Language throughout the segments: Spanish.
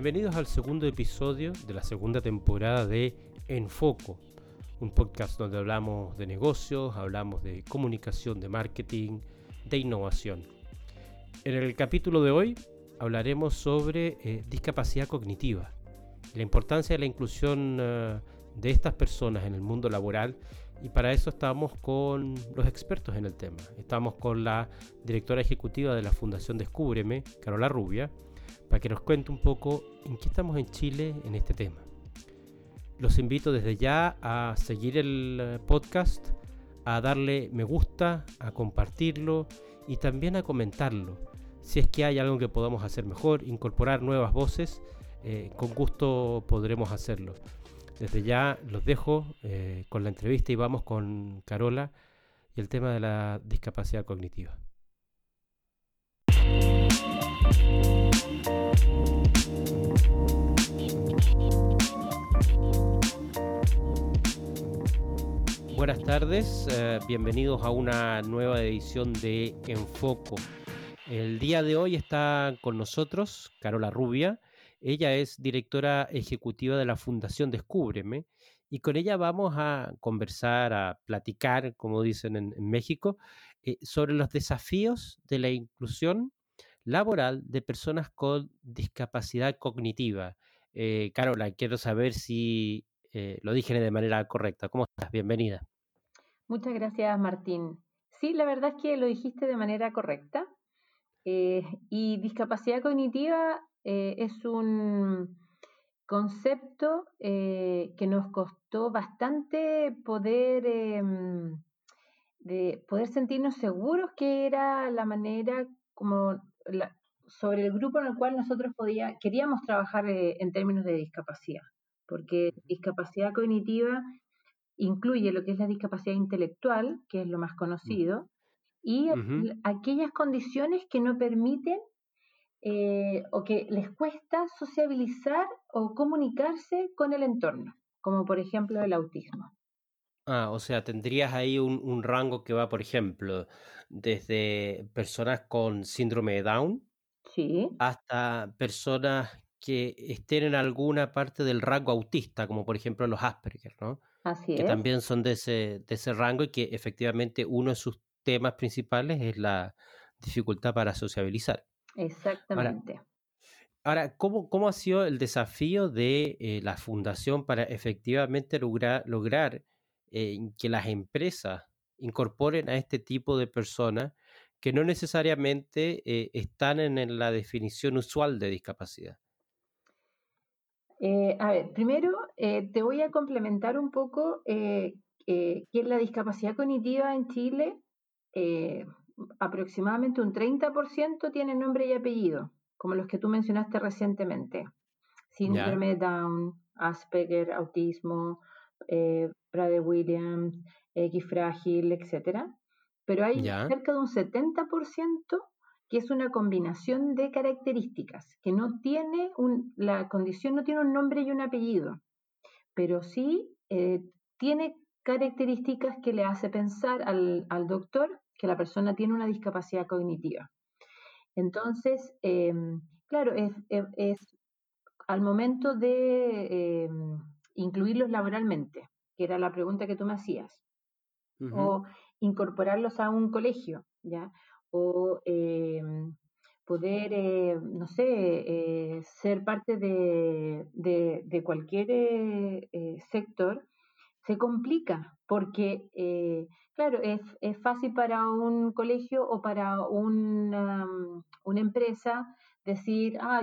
Bienvenidos al segundo episodio de la segunda temporada de Enfoco, un podcast donde hablamos de negocios, hablamos de comunicación, de marketing, de innovación. En el capítulo de hoy hablaremos sobre eh, discapacidad cognitiva, la importancia de la inclusión uh, de estas personas en el mundo laboral y para eso estamos con los expertos en el tema. Estamos con la directora ejecutiva de la Fundación Descúbreme, Carola Rubia, para que nos cuente un poco en qué estamos en Chile en este tema. Los invito desde ya a seguir el eh, podcast, a darle me gusta, a compartirlo y también a comentarlo. Si es que hay algo que podamos hacer mejor, incorporar nuevas voces, eh, con gusto podremos hacerlo. Desde ya los dejo eh, con la entrevista y vamos con Carola y el tema de la discapacidad cognitiva. Buenas tardes, eh, bienvenidos a una nueva edición de Enfoco. El día de hoy está con nosotros Carola Rubia. Ella es directora ejecutiva de la Fundación Descúbreme y con ella vamos a conversar, a platicar, como dicen en, México, eh, sobre los desafíos de la inclusión laboral de personas con discapacidad cognitiva. Eh, Carola, quiero saber si eh, lo dije de manera correcta. ¿Cómo estás? Bienvenida. Muchas gracias, Martín. Sí, la verdad es que lo dijiste de manera correcta. Eh, y discapacidad cognitiva eh, es un concepto que nos costó bastante poder, em, de poder sentirnos seguros que era la manera como la, sobre el grupo en el cual nosotros podía, queríamos trabajar en términos de discapacidad, porque discapacidad cognitiva incluye lo que es la discapacidad intelectual, que es lo más conocido, y aquellas condiciones que no permiten eh, o que les cuesta sociabilizar o comunicarse con el entorno, como por ejemplo el autismo. Ah, o sea, tendrías ahí un, un rango que va, por ejemplo, desde personas con síndrome de Down sí. hasta personas que estén en alguna parte del rango autista, como por ejemplo los Asperger, ¿no? Así que es. también son de ese, de ese rango y que efectivamente uno de sus temas principales es la dificultad para sociabilizar. Exactamente. Ahora, ahora ¿cómo, ¿cómo ha sido el desafío de eh, la fundación para efectivamente lograr, lograr eh, que las empresas incorporen a este tipo de personas que no necesariamente eh, están en, en la definición usual de discapacidad? Eh, a ver, primero eh, te voy a complementar un poco que la discapacidad cognitiva en Chile, aproximadamente un 30% tiene nombre y apellido, como los que tú mencionaste recientemente. Síndrome Down, Asperger, autismo, Prader Williams, X frágil, etc. Pero hay Ya. cerca de un 70% que es una combinación de características, que no tiene un, la condición no tiene un nombre y un apellido, pero sí eh, tiene características que le hace pensar al, al, doctor que la persona tiene una discapacidad cognitiva. Entonces, eh, claro, es, es, es, al momento de eh, incluirlos laboralmente, que era la pregunta que tú me hacías, uh -huh. o incorporarlos a un colegio, ¿ya? o eh, poder, eh, no sé, eh, ser parte de, de, de cualquier eh, sector, se complica porque, claro, es, es, fácil para un colegio o para una, una empresa decir, ah,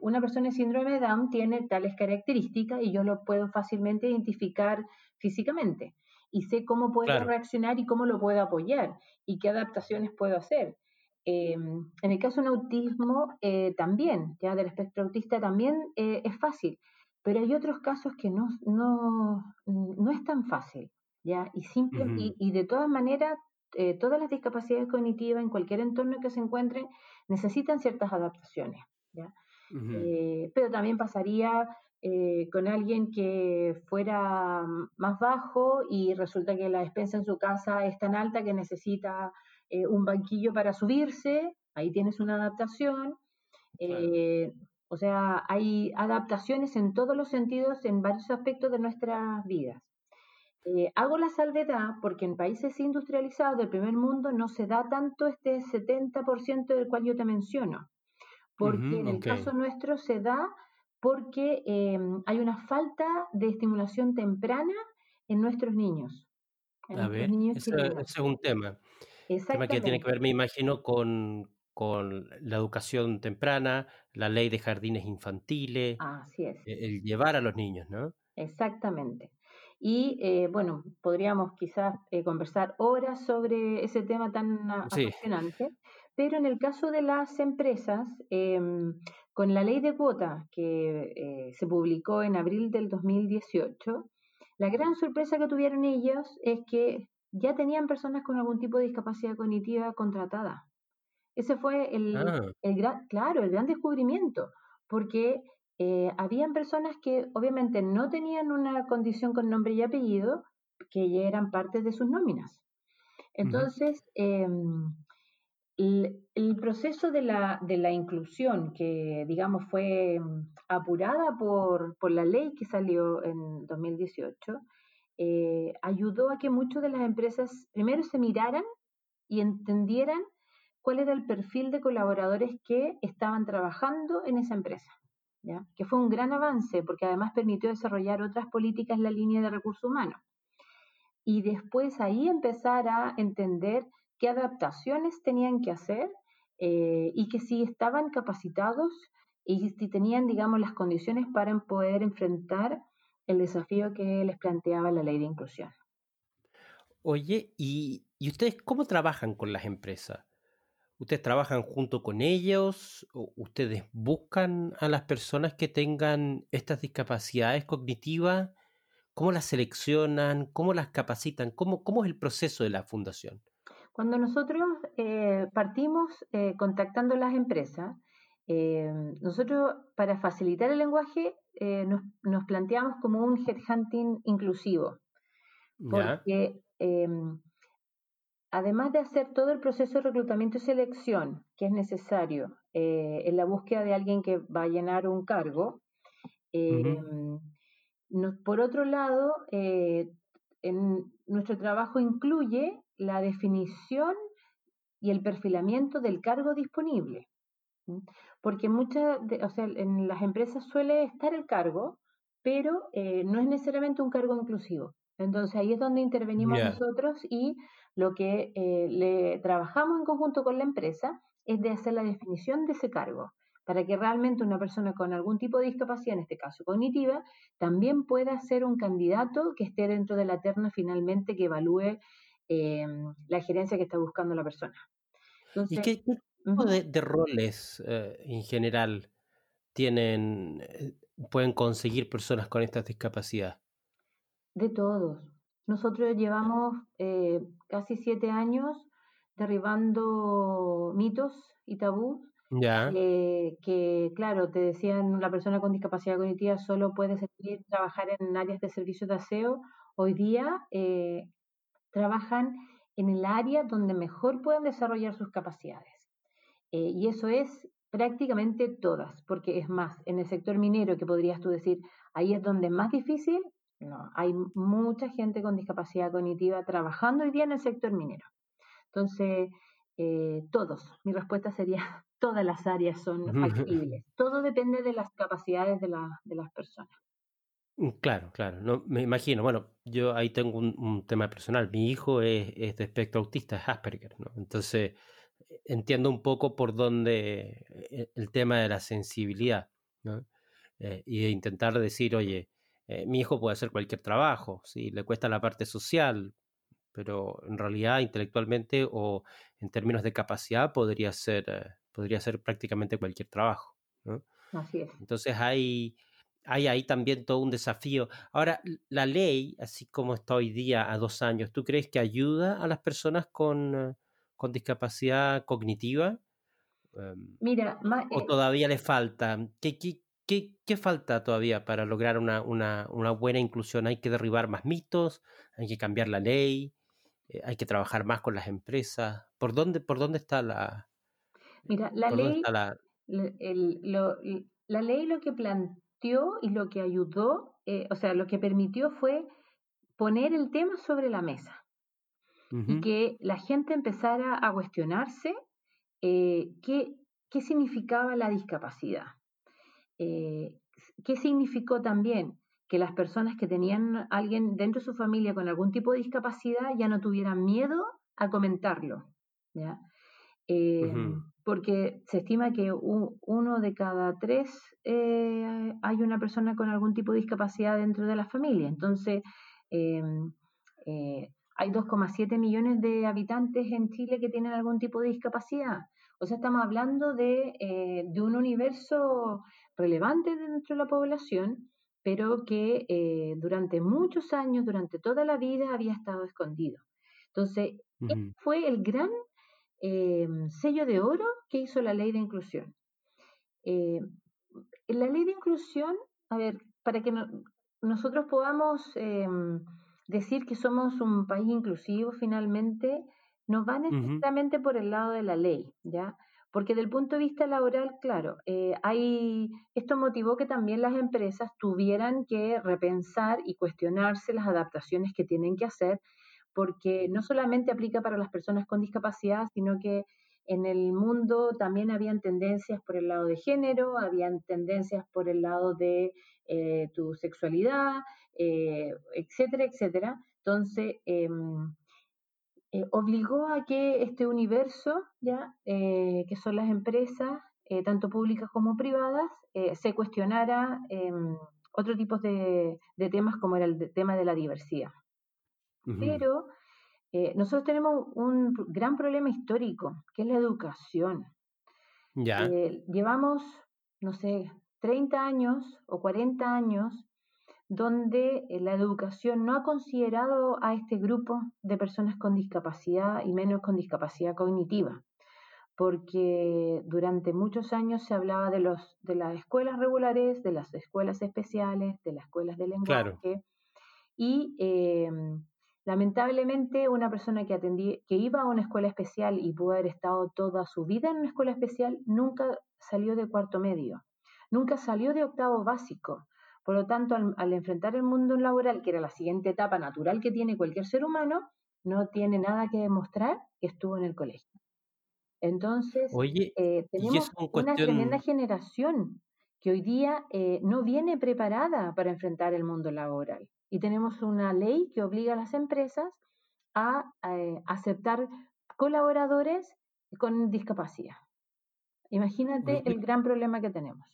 una persona de síndrome de Down tiene tales características y yo lo puedo fácilmente identificar físicamente y sé cómo puedo claro. reaccionar y cómo lo puedo apoyar y qué adaptaciones puedo hacer. Eh, en el caso de un autismo, eh, también, ya del espectro autista, también eh, es fácil, pero hay otros casos que no, no, no es tan fácil, ¿ya? Y, simple, uh -huh. y, y, de todas maneras, eh, todas las discapacidades cognitivas en cualquier entorno que se encuentren necesitan ciertas adaptaciones, ¿ya? Uh -huh. pero también pasaría eh, con alguien que fuera más bajo y resulta que la despensa en su casa es tan alta que necesita eh, un banquillo para subirse, ahí tienes una adaptación. Eh, O sea, hay adaptaciones en todos los sentidos, en varios aspectos de nuestras vidas. Eh, hago la salvedad porque en países industrializados del primer mundo no se da tanto este 70% del cual yo te menciono, porque en el caso nuestro se da porque em, hay una falta de estimulación temprana en nuestros niños. A ver, ese, es un tema. tema que tiene que ver, me imagino, con, con la educación temprana, la ley de jardines infantiles, Así es. E, el llevar a los niños, ¿no? Exactamente. Y eh, bueno, podríamos quizás eh, conversar horas sobre ese tema tan apasionante, pero en el caso de las empresas, em, con la ley de cuota que eh, se publicó en abril del 2018, la gran sorpresa que tuvieron ellos es que ya tenían personas con algún tipo de discapacidad cognitiva contratada. Ese fue el, ah. el gran, claro, el gran descubrimiento, porque eh, habían personas que obviamente no tenían una condición con nombre y apellido, que ya eran parte de sus nóminas. Entonces, em, el, proceso de la, de la, inclusión, que digamos fue em, apurada por, por, la ley que salió en 2018, eh, ayudó a que muchas de las empresas primero se miraran y entendieran cuál era el perfil de colaboradores que estaban trabajando en esa empresa que fue un gran avance porque además permitió desarrollar otras políticas en la línea de recursos humanos. Y después ahí empezar a entender qué adaptaciones tenían que hacer eh, y que si estaban capacitados y si tenían, digamos, las condiciones para poder enfrentar el desafío que les planteaba la ley de inclusión. Oye, ¿y, ¿y ustedes cómo trabajan con las empresas? ¿Ustedes trabajan junto con ellos? ¿Ustedes buscan a las personas que tengan estas discapacidades cognitivas? ¿Cómo las seleccionan? ¿Cómo las capacitan? ¿Cómo, cómo es el proceso de la fundación? Cuando nosotros eh, partimos eh, contactando a las empresas, eh, nosotros para facilitar el lenguaje nos, nos, planteamos como un headhunting inclusivo. Porque em, además de hacer todo el proceso de reclutamiento y selección que es necesario eh, en la búsqueda de alguien que va a llenar un cargo, em, por otro lado, eh, en, nuestro trabajo incluye la definición y el perfilamiento del cargo disponible. Porque muchas, o sea, en las empresas suele estar el cargo, pero eh, no es necesariamente un cargo inclusivo. Entonces ahí es donde intervenimos nosotros y lo que eh, le trabajamos en conjunto con la empresa es de hacer la definición de ese cargo, para que realmente una persona con algún tipo de discapacidad, en este caso cognitiva, también pueda ser un candidato que esté dentro de la terna finalmente que evalúe eh, la gerencia que está buscando la persona. ¿Y qué, tipo de, roles eh, en general tienen, pueden conseguir personas con esta discapacidad? De todos. Nosotros llevamos eh, casi siete años derribando mitos y tabús. Eh, que, claro, te decían la persona con discapacidad cognitiva solo puede servir, trabajar en áreas de servicios de aseo. Hoy día eh, trabajan en el área donde mejor pueden desarrollar sus capacidades. y eso es prácticamente todas, porque es más, en el sector minero, que podrías tú decir, ahí es donde es más difícil, no, hay mucha gente con discapacidad cognitiva trabajando hoy día en el sector minero. Entonces, eh, todos, mi respuesta sería, todas las áreas son factibles. Todo depende de las capacidades de, las personas. Mm, claro, claro, no, me imagino. Bueno, yo ahí tengo un, tema personal. Mi hijo es, de espectro autista, es Asperger, ¿no? Entonces, entiendo un poco por dónde eh, el tema de la sensibilidad, ¿no? Eh, y de intentar decir, oye, eh, mi hijo puede hacer cualquier trabajo, si le cuesta la parte social, pero en realidad intelectualmente o en términos de capacidad podría ser, eh, podría ser prácticamente cualquier trabajo. Así es. Entonces hay, hay ahí también todo un desafío. Ahora, la ley, así como está hoy día a dos años, ¿tú crees que ayuda a las personas con, eh, con discapacidad cognitiva? Em, Mira, ¿O todavía le falta? ¿Qué, qué, ¿Qué, falta todavía para lograr una, buena inclusión? ¿Hay que derribar más mitos? ¿Hay que cambiar la ley? Eh, ¿Hay que trabajar más con las empresas? ¿Por dónde, por dónde está la... Mira, la ley... La... la ley lo que planteó y lo que ayudó, eh, o sea, lo que permitió fue poner el tema sobre la mesa y que la gente empezara a cuestionarse eh, qué, qué, significaba la discapacidad. Eh, ¿Qué significó también que las personas que tenían alguien dentro de su familia con algún tipo de discapacidad ya no tuvieran miedo a comentarlo? ¿ya? porque se estima que uno de cada tres eh, hay una persona con algún tipo de discapacidad dentro de la familia. Entonces, em, eh, hay 2,7 millones de habitantes en Chile que tienen algún tipo de discapacidad. O sea, estamos hablando de, eh, de un universo relevante dentro de la población, pero que durante muchos años, durante toda la vida, había estado escondido. Entonces, fue el gran Em, sello de oro que hizo la ley de inclusión. Eh, la ley de inclusión, a ver, para que nosotros podamos em, decir que somos un país inclusivo finalmente, no va necesariamente por el lado de la ley, ¿ya? Porque del punto de vista laboral, claro, eh, hay, esto motivó que también las empresas tuvieran que repensar y cuestionarse las adaptaciones que tienen que hacer porque no solamente aplica para las personas con discapacidad, sino que en el mundo también habían tendencias por el lado de género, habían tendencias por el lado de eh, tu sexualidad, eh, etcétera, etcétera. Entonces, em, eh, obligó a que este universo, ya que son las empresas, tanto públicas como privadas, se cuestionara em, otro tipo de, de, temas como era el tema de la diversidad. Pero eh, nosotros tenemos un gran problema histórico, que es la educación. Ya. Eh, llevamos, no sé, 30 años o 40 años donde eh, la educación no ha considerado a este grupo de personas con discapacidad y menos con discapacidad cognitiva, porque durante muchos años se hablaba de, los, de las escuelas regulares, de las escuelas especiales, de las escuelas de lenguaje, y em, Lamentablemente, una persona que, que iba a una escuela especial y pudo haber estado toda su vida en una escuela especial, nunca salió de cuarto medio, nunca salió de octavo básico. Por lo tanto, al, enfrentar el mundo laboral, que era la siguiente etapa natural que tiene cualquier ser humano, no tiene nada que demostrar que estuvo en el colegio. Entonces, eh, tenemos una tremenda generación que hoy día eh, no viene preparada para enfrentar el mundo laboral y tenemos una ley que obliga a las empresas a eh, aceptar colaboradores con discapacidad. Imagínate el gran problema que tenemos.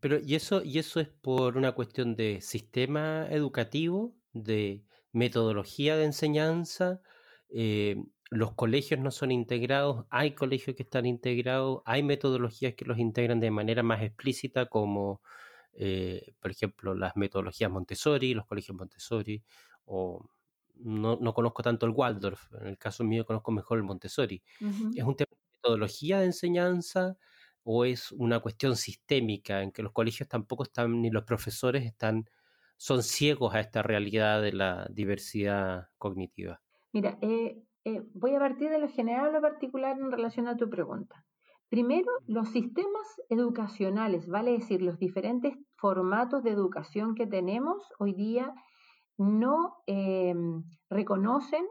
Pero, ¿y eso, ¿y eso es por una cuestión de sistema educativo, de metodología de enseñanza? Eh, los colegios no son integrados, hay colegios que están integrados, hay metodologías que los integran de manera más explícita, como eh, por ejemplo, las metodologías Montessori, los colegios Montessori, o no, no, conozco tanto el Waldorf, en el caso mío conozco mejor el Montessori. ¿Es un tema de metodología de enseñanza o es una cuestión sistémica en que los colegios tampoco están, ni los profesores están, son ciegos a esta realidad de la diversidad cognitiva? Mira, eh, eh, voy a partir de lo general o lo particular en relación a tu pregunta. Primero, los sistemas educacionales, vale decir, los diferentes formatos de educación que tenemos hoy día no em, reconocen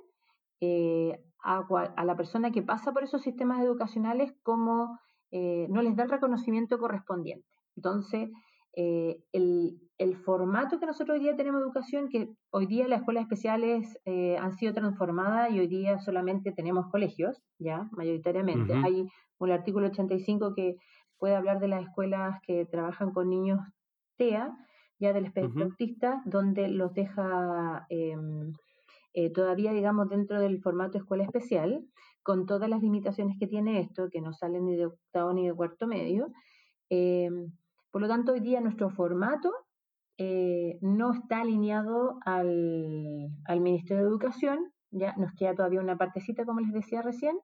eh, a, la persona que pasa por esos sistemas educacionales como eh, no les da el reconocimiento correspondiente. Entonces, eh, el, formato que nosotros hoy día tenemos educación, que hoy día las escuelas especiales han sido transformadas y hoy día solamente tenemos colegios, ya, mayoritariamente. Hay el artículo 85 que puede hablar de las escuelas que trabajan con niños TEA, ya del espectro autista, donde los deja em, eh, todavía, digamos, dentro del formato escuela especial, con todas las limitaciones que tiene esto, que no salen ni de octavo ni de cuarto medio. Em, por lo tanto, hoy día nuestro formato eh, no está alineado al, al Ministerio de Educación, ya nos queda todavía una partecita, como les decía recién,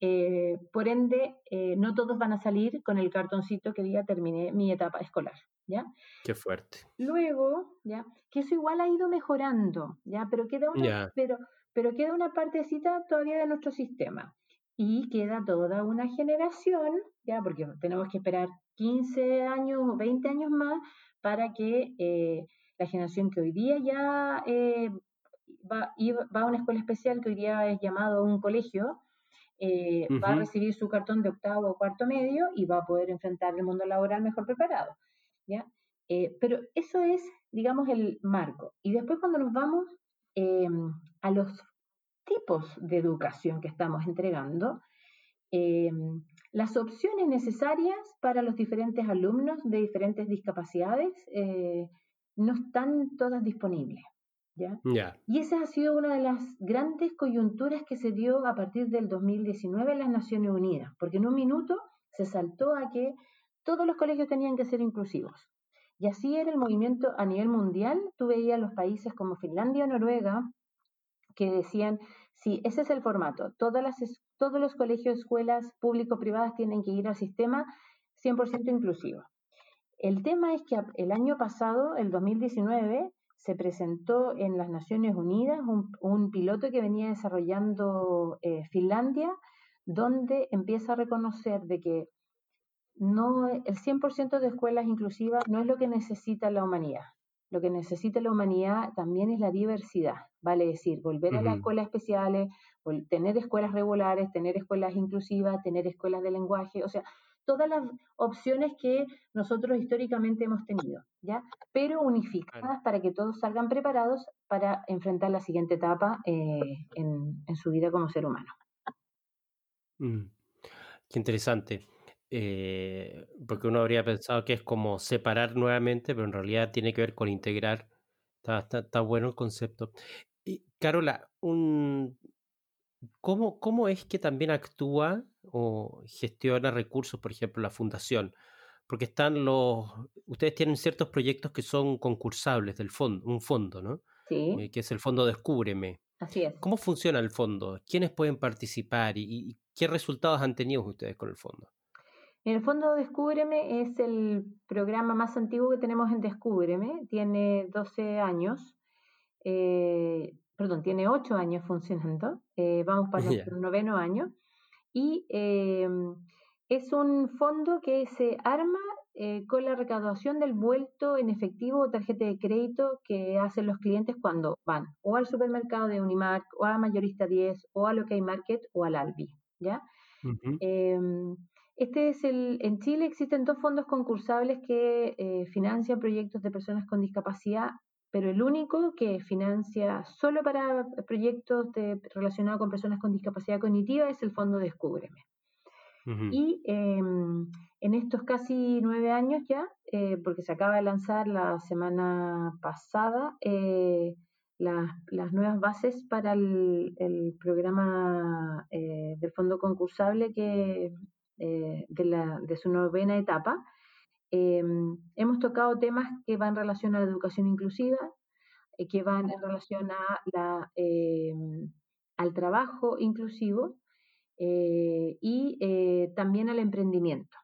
eh, por ende, no todos van a salir con el cartoncito que ya terminé mi etapa escolar, ¿ya? Qué fuerte. Luego, ¿ya? Que eso igual ha ido mejorando, ¿ya? Pero queda una, pero, pero queda una partecita todavía de nuestro sistema. y queda toda una generación, ya porque tenemos que esperar 15 años o 20 años más para que eh, la generación que hoy día ya eh, va, va, a una escuela especial, que hoy día es llamado un colegio, eh, va a recibir su cartón de octavo o cuarto medio y va a poder enfrentar el mundo laboral mejor preparado. ¿Ya? pero eso es, digamos, el marco. Y después cuando nos vamos a los tipos de educación que estamos entregando, em, las opciones necesarias para los diferentes alumnos de diferentes discapacidades eh, no están todas disponibles. ¿ya? Y esa ha sido una de las grandes coyunturas que se dio a partir del 2019 en las Naciones Unidas, porque en un minuto se saltó a que todos los colegios tenían que ser inclusivos. Y así era el movimiento a nivel mundial. Tú veías los países como Finlandia o Noruega, que decían, sí, ese es el formato, todos los colegios, escuelas público-privadas tienen que ir al sistema 100% inclusivo. El tema es que el año pasado, el 2019, se presentó en las Naciones Unidas un, piloto que venía desarrollando eh, Finlandia, donde empieza a reconocer de que no, el 100% de escuelas inclusivas no es lo que necesita la humanidad. Lo que necesita la humanidad también es la diversidad, vale decir, volver a las escuelas especiales, tener escuelas regulares, tener escuelas inclusivas, tener escuelas de lenguaje, o sea, todas las opciones que nosotros históricamente hemos tenido, ¿ya? Pero unificadas para que todos salgan preparados para enfrentar la siguiente etapa eh, en, su vida como ser humano. Mm, qué interesante. Eh, porque uno habría pensado que es como separar nuevamente, pero en realidad tiene que ver con integrar. Está, bueno el concepto. Y Carola, un, ¿cómo, ¿cómo es que también actúa o gestiona recursos, por ejemplo, la fundación? Porque están los, ustedes tienen ciertos proyectos que son concursables del fondo, un fondo, ¿no? Sí. Eh, que es el fondo Descúbreme. Así es. ¿Cómo funciona el fondo? ¿Quiénes pueden participar y qué resultados han tenido ustedes con el fondo? En el fondo, Descúbreme es el programa más antiguo que tenemos en Descúbreme. Tiene 12 años, eh, perdón, tiene 8 años funcionando. Eh, vamos para nuestro noveno año. Y em, es un fondo que se arma eh, con la recaudación del vuelto en efectivo o tarjeta de crédito que hacen los clientes cuando van o al supermercado de Unimark o a Mayorista 10 o a Local Market o al Albi. ¿ya? Este es el, en Chile existen dos fondos concursables que eh, financian proyectos de personas con discapacidad, pero el único que financia solo para proyectos de, relacionados con personas con discapacidad cognitiva es el Fondo Descúbreme. Y em, en estos casi nueve años ya, eh, porque se acaba de lanzar la semana pasada, eh, las nuevas bases para el, el programa del fondo concursable que eh, de, su novena etapa. Em, hemos tocado temas que van en relación a la educación inclusiva, eh, que van en relación em, al trabajo inclusivo eh, y también al emprendimiento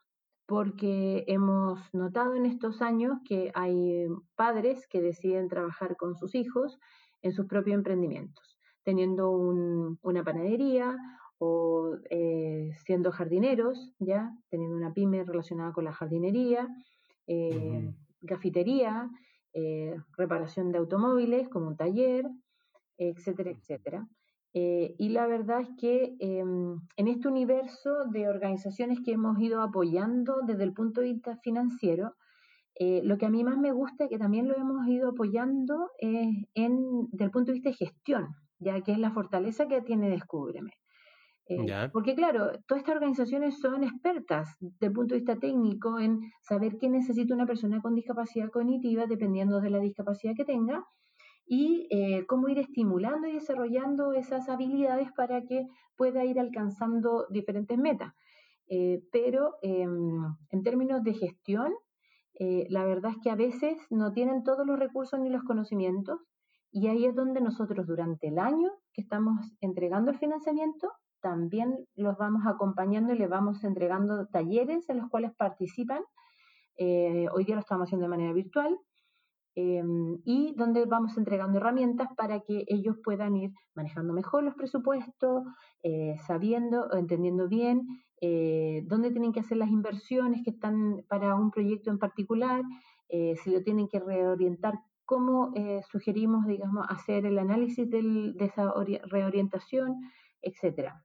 porque hemos notado en estos años que hay padres que deciden trabajar con sus hijos en sus propios emprendimientos, teniendo una panadería o eh, siendo jardineros, ya teniendo una pyme relacionada con la jardinería, eh, gafitería, eh, reparación de automóviles como un taller, etcétera, etcétera. y la verdad es que em, en este universo de organizaciones que hemos ido apoyando desde el punto de vista financiero, lo que a mí más me gusta es que también lo hemos ido apoyando en, desde el punto de vista de gestión, ya que es la fortaleza que tiene Descúbreme. Eh, porque claro, todas estas organizaciones son expertas desde el punto de vista técnico en saber qué necesita una persona con discapacidad cognitiva dependiendo de la discapacidad que tenga y eh, cómo ir estimulando y desarrollando esas habilidades para que pueda ir alcanzando diferentes metas. Eh, pero em, en términos de gestión, la verdad es que a veces no tienen todos los recursos ni los conocimientos y ahí es donde nosotros durante el año que estamos entregando el financiamiento también los vamos acompañando y les vamos entregando talleres en los cuales participan. Eh, hoy día lo estamos haciendo de manera virtual. em, y donde vamos entregando herramientas para que ellos puedan ir manejando mejor los presupuestos, eh, sabiendo, entendiendo bien eh, dónde tienen que hacer las inversiones que están para un proyecto en particular, eh, si lo tienen que reorientar, cómo sugerimos, digamos, hacer el análisis de esa reorientación, etcétera.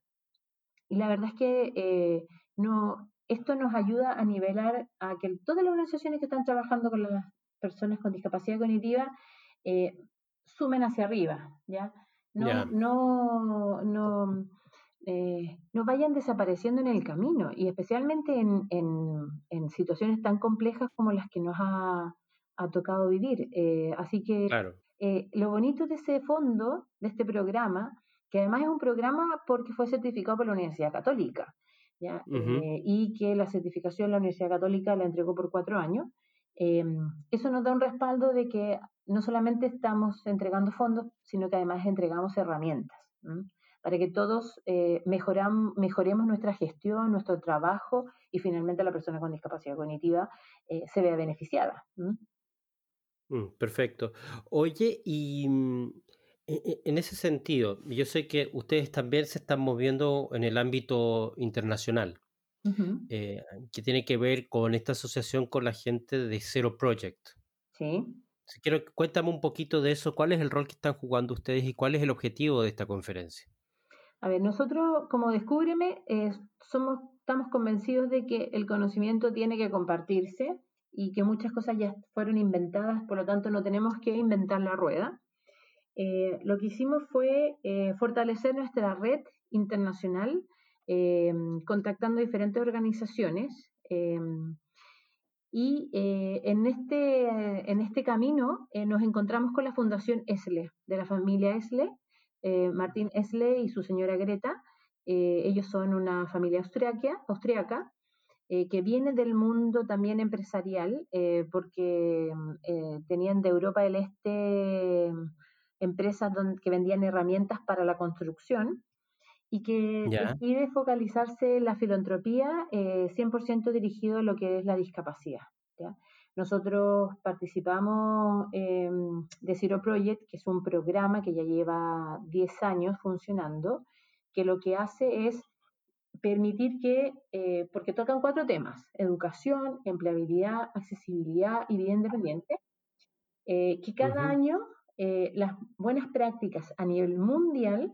Y la verdad es que no, esto nos ayuda a nivelar a que todas las organizaciones que están trabajando con las personas con discapacidad cognitiva eh, sumen hacia arriba, ¿ya? No, no, no, eh, no, vayan desapareciendo en el camino y especialmente en, en, situaciones tan complejas como las que nos ha, ha tocado vivir. Eh, así que lo bonito de ese fondo, de este programa, que además es un programa porque fue certificado por la Universidad Católica, eh, y que la certificación la Universidad Católica la entregó por cuatro años. Em, eso nos da un respaldo de que no solamente estamos entregando fondos, sino que además entregamos herramientas para que todos eh, mejoremos nuestra gestión, nuestro trabajo y finalmente la persona con discapacidad cognitiva eh, se vea beneficiada. Mm, perfecto. Oye, y mm, en ese sentido, yo sé que ustedes también se están moviendo en el ámbito internacional, eh, que tiene que ver con esta asociación con la gente de Zero Project. Sí. quiero cuéntame un poquito de eso, cuál es el rol que están jugando ustedes y cuál es el objetivo de esta conferencia. A ver, nosotros como Descúbreme somos, estamos convencidos de que el conocimiento tiene que compartirse y que muchas cosas ya fueron inventadas, por lo tanto no tenemos que inventar la rueda. Eh, lo que hicimos fue eh, fortalecer nuestra red internacional, eh, contactando diferentes organizaciones. y en, este, en este camino nos encontramos con la Fundación ESLE, de la familia ESLE, Martín ESLE y su señora Greta. ellos son una familia austriaca, austriaca que viene del mundo también empresarial, porque tenían de Europa del Este empresas que vendían herramientas para la construcción y que decide focalizarse en la filantropía 100% eh, dirigido a lo que es la discapacidad. Nosotros participamos de Zero Project, que es un programa que ya lleva 10 años funcionando, que lo que hace es permitir que, eh, porque tocan cuatro temas, educación, empleabilidad, accesibilidad y vida independiente, eh, que cada año eh, las buenas prácticas a nivel mundial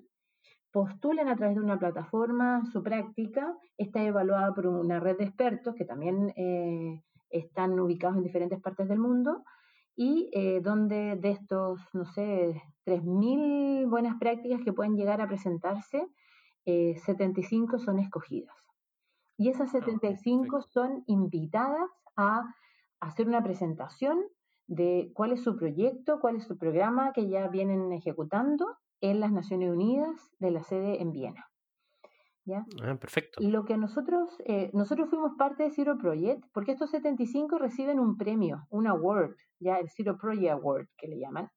postulan a través de una plataforma su práctica, está evaluada por una red de expertos que también eh, están ubicados en diferentes partes del mundo y eh, donde de estos, no sé, 3.000 buenas prácticas que pueden llegar a presentarse, 75 son escogidas. Y esas 75 ah, son invitadas a hacer una presentación de cuál es su proyecto, cuál es su programa que ya vienen ejecutando en las Naciones Unidas de la sede en Viena. ¿Ya? Ah, perfecto. Lo que nosotros, eh, nosotros fuimos parte de Zero Project, porque estos 75 reciben un premio, un award, ya el Zero Project Award que le llaman.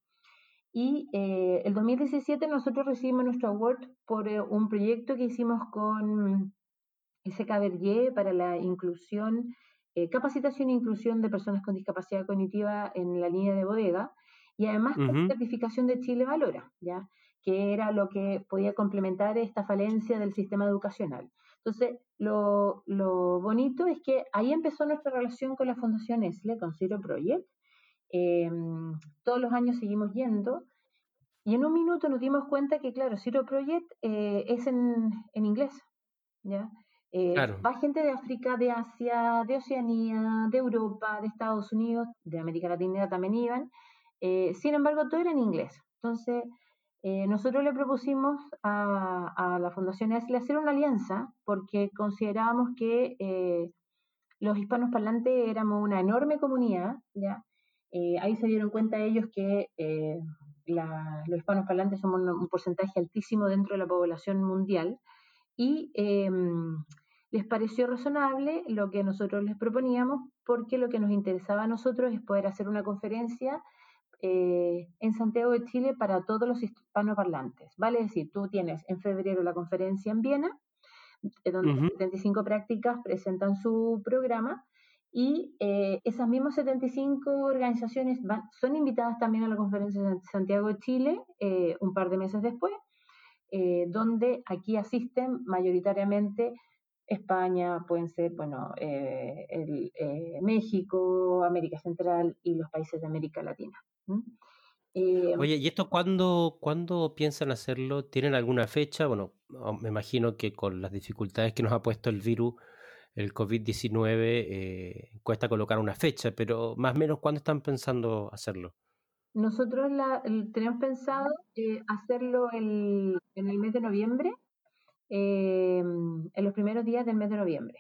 Y eh, el 2017 nosotros recibimos nuestro award por eh, un proyecto que hicimos con SK para la inclusión eh, capacitación e inclusión de personas con discapacidad cognitiva en la línea de bodega y además la certificación de Chile Valora, ¿ya? que era lo que podía complementar esta falencia del sistema educacional. Entonces, lo, bonito es que ahí empezó nuestra relación con la Fundación ESLE, con Zero Project. Em, todos los años seguimos yendo y en un minuto nos dimos cuenta que, claro, Zero Project eh, es en, en inglés, ¿ya? Eh, va gente de África, de Asia, de Oceanía, de Europa, de Estados Unidos, de América Latina también iban. Eh, sin embargo, todo era en inglés. Entonces, eh, nosotros le propusimos a, la Fundación ESLE hacer una alianza porque considerábamos que los hispanos parlantes éramos una enorme comunidad. ¿ya? ahí se dieron cuenta ellos que los hispanos parlantes somos un, porcentaje altísimo dentro de la población mundial y em, les pareció razonable lo que nosotros les proponíamos, porque lo que nos interesaba a nosotros es poder hacer una conferencia eh, en Santiago de Chile para todos los hispanoparlantes. Vale decir, tú tienes en febrero la conferencia en Viena, eh, donde 75 prácticas presentan su programa, Y eh, esas mismas 75 organizaciones son invitadas también a la conferencia de Santiago de Chile eh, un par de meses después, donde aquí asisten mayoritariamente España, pueden ser, bueno, el, México, América Central y los países de América Latina. Oye, ¿y esto cuándo, cuándo piensan hacerlo? ¿Tienen alguna fecha? Bueno, me imagino que con las dificultades que nos ha puesto el virus el COVID-19 eh, cuesta colocar una fecha, pero más o menos ¿cuándo están pensando hacerlo? Nosotros la, tenemos pensado eh, hacerlo en el mes de noviembre, em, en los primeros días del mes de noviembre.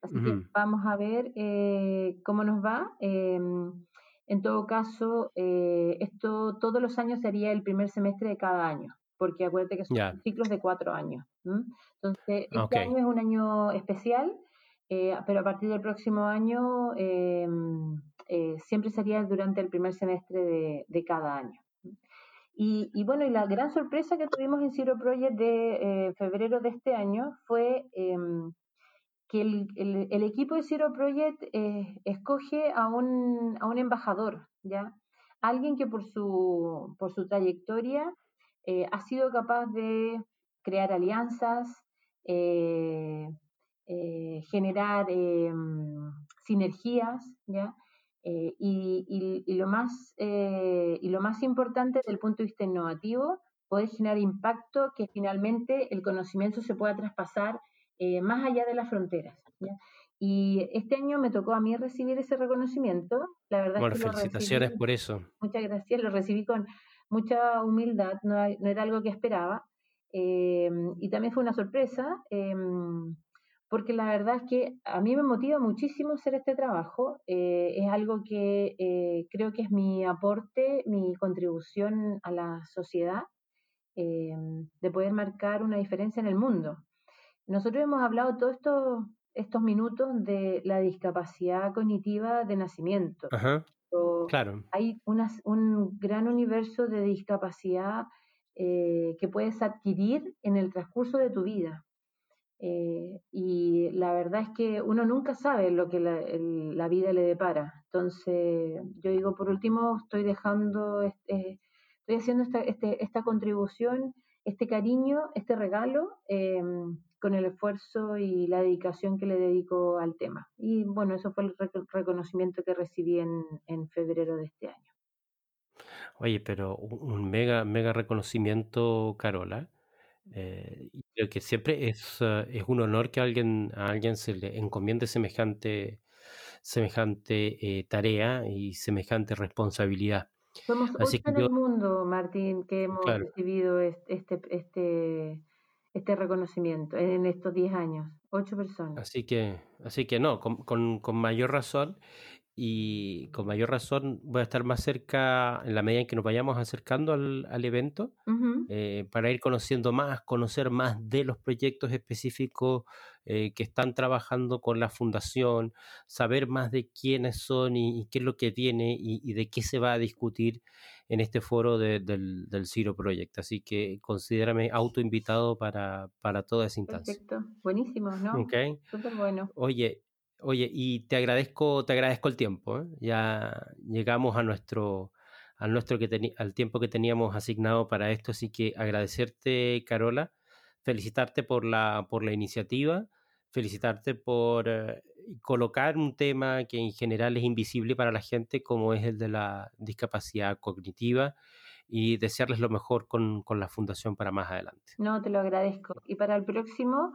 Así que vamos a ver eh, cómo nos va. Em, en todo caso, esto todos los años sería el primer semestre de cada año, porque acuérdate que son ciclos de cuatro años. Entonces, este año es un año especial eh, pero a partir del próximo año eh, eh, siempre sería durante el primer semestre de, cada año. Y, bueno, y la gran sorpresa que tuvimos en Zero Project de febrero de este año fue em, que el, equipo de Zero Project escoge a un, a un embajador, ¿ya? Alguien que por su, por su trayectoria ha sido capaz de crear alianzas, eh, generar em, sinergias, ¿ya? Eh, y, lo más, eh, y lo más importante desde el punto de vista innovativo, poder generar impacto que finalmente el conocimiento se pueda traspasar más allá de las fronteras. Y este año me tocó a mí recibir ese reconocimiento. La verdad bueno, felicitaciones por eso. Muchas gracias, lo recibí con mucha humildad, no, no era algo que esperaba. Em, y también fue una sorpresa em, porque la verdad es que a mí me motiva muchísimo hacer este trabajo. Eh, es algo que eh, creo que es mi aporte, mi contribución a la sociedad, eh, de poder marcar una diferencia en el mundo. Nosotros hemos hablado todos estos, estos minutos de la discapacidad cognitiva de nacimiento. claro. Hay un gran universo de discapacidad que puedes adquirir en el transcurso de tu vida. Eh, y la verdad es que uno nunca sabe lo que la, vida le depara. Entonces, yo digo, por último, estoy dejando, este, estoy haciendo esta, este, esta contribución, este cariño, este regalo, em, con el esfuerzo y la dedicación que le dedico al tema. Y bueno, eso fue el reconocimiento que recibí en, en febrero de este año. Oye, pero un mega, mega reconocimiento, Carola. Eh, y creo que siempre es, eh, es un honor que a alguien, a alguien se le encomiende semejante, semejante eh, tarea y semejante responsabilidad. Somos Así ocho en el mundo, Martín, que hemos recibido este, este, este reconocimiento en estos 10 años. Ocho personas. Así que, así que no, con, con, con mayor razón y con mayor razón voy a estar más cerca en la medida en que nos vayamos acercando al, al evento eh, para ir conociendo más, conocer más de los proyectos específicos eh, que están trabajando con la fundación, saber más de quiénes son y, qué es lo que tiene y, de qué se va a discutir en este foro del, del Ciro Project. Así que considérame autoinvitado para, para toda esa instancia. Perfecto, buenísimo, ¿no? Ok. Súper bueno. Oye, Oye, y te agradezco, te agradezco el tiempo. ¿eh? Ya llegamos a nuestro, al nuestro que al tiempo que teníamos asignado para esto, así que agradecerte, Carola, felicitarte por la, por la iniciativa, felicitarte por eh, colocar un tema que en general es invisible para la gente, como es el de la discapacidad cognitiva, y desearles lo mejor con, con la fundación para más adelante. No, te lo agradezco. Y para el próximo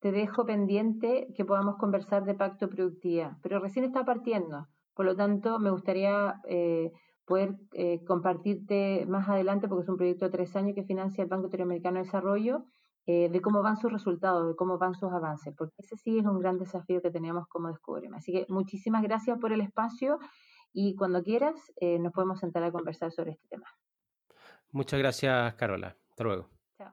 te dejo pendiente que podamos conversar de pacto productividad, pero recién está partiendo, por lo tanto me gustaría eh, poder eh, compartirte más adelante, porque es un proyecto de tres años que financia el Banco Interamericano de Desarrollo, eh, de cómo van sus resultados, de cómo van sus avances, porque ese sí es un gran desafío que tenemos como Descúbreme. Así que muchísimas gracias por el espacio y cuando quieras nos podemos sentar a conversar sobre este tema. Muchas gracias, Carola. Hasta luego. Chao.